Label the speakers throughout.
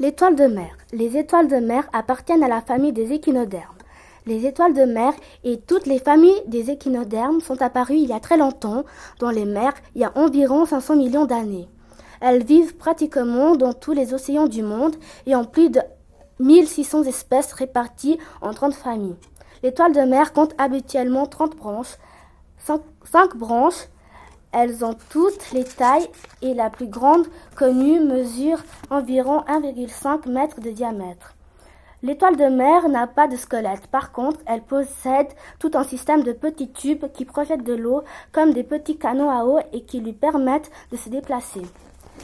Speaker 1: L'étoile de mer. Les étoiles de mer appartiennent à la famille des échinodermes. Les étoiles de mer et toutes les familles des échinodermes sont apparues il y a très longtemps dans les mers, il y a environ 500 millions d'années. Elles vivent pratiquement dans tous les océans du monde et ont plus de 1600 espèces réparties en 30 familles. L'étoile de mer compte habituellement 30 branches, 5, branches. Elles ont toutes les tailles et la plus grande connue mesure environ 1,5 m de diamètre. L'étoile de mer n'a pas de squelette. Par contre, elle possède tout un système de petits tubes qui projettent de l'eau comme des petits canons à eau et qui lui permettent de se déplacer.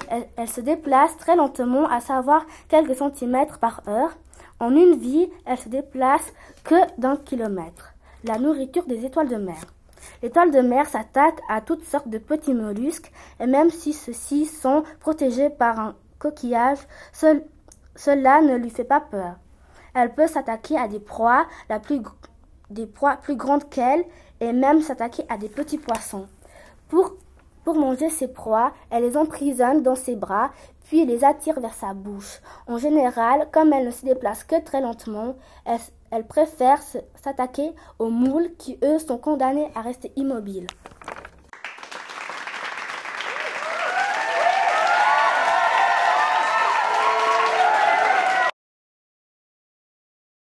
Speaker 1: Elle, se déplace très lentement, à savoir quelques centimètres par heure. En une vie, elle se déplace que d'un kilomètre. La nourriture des étoiles de mer. L'étoile de mer s'attaque à toutes sortes de petits mollusques et même si ceux-ci sont protégés par un coquillage, cela ne lui fait pas peur. Elle peut s'attaquer à des proies, plus, grandes qu'elle, et même s'attaquer à des petits poissons. Pour manger ses proies, elle les emprisonne dans ses bras, puis les attire vers sa bouche. En général, comme elle ne se déplace que très lentement, elle, elle préfère s'attaquer aux moules qui, eux, sont condamnés à rester immobiles.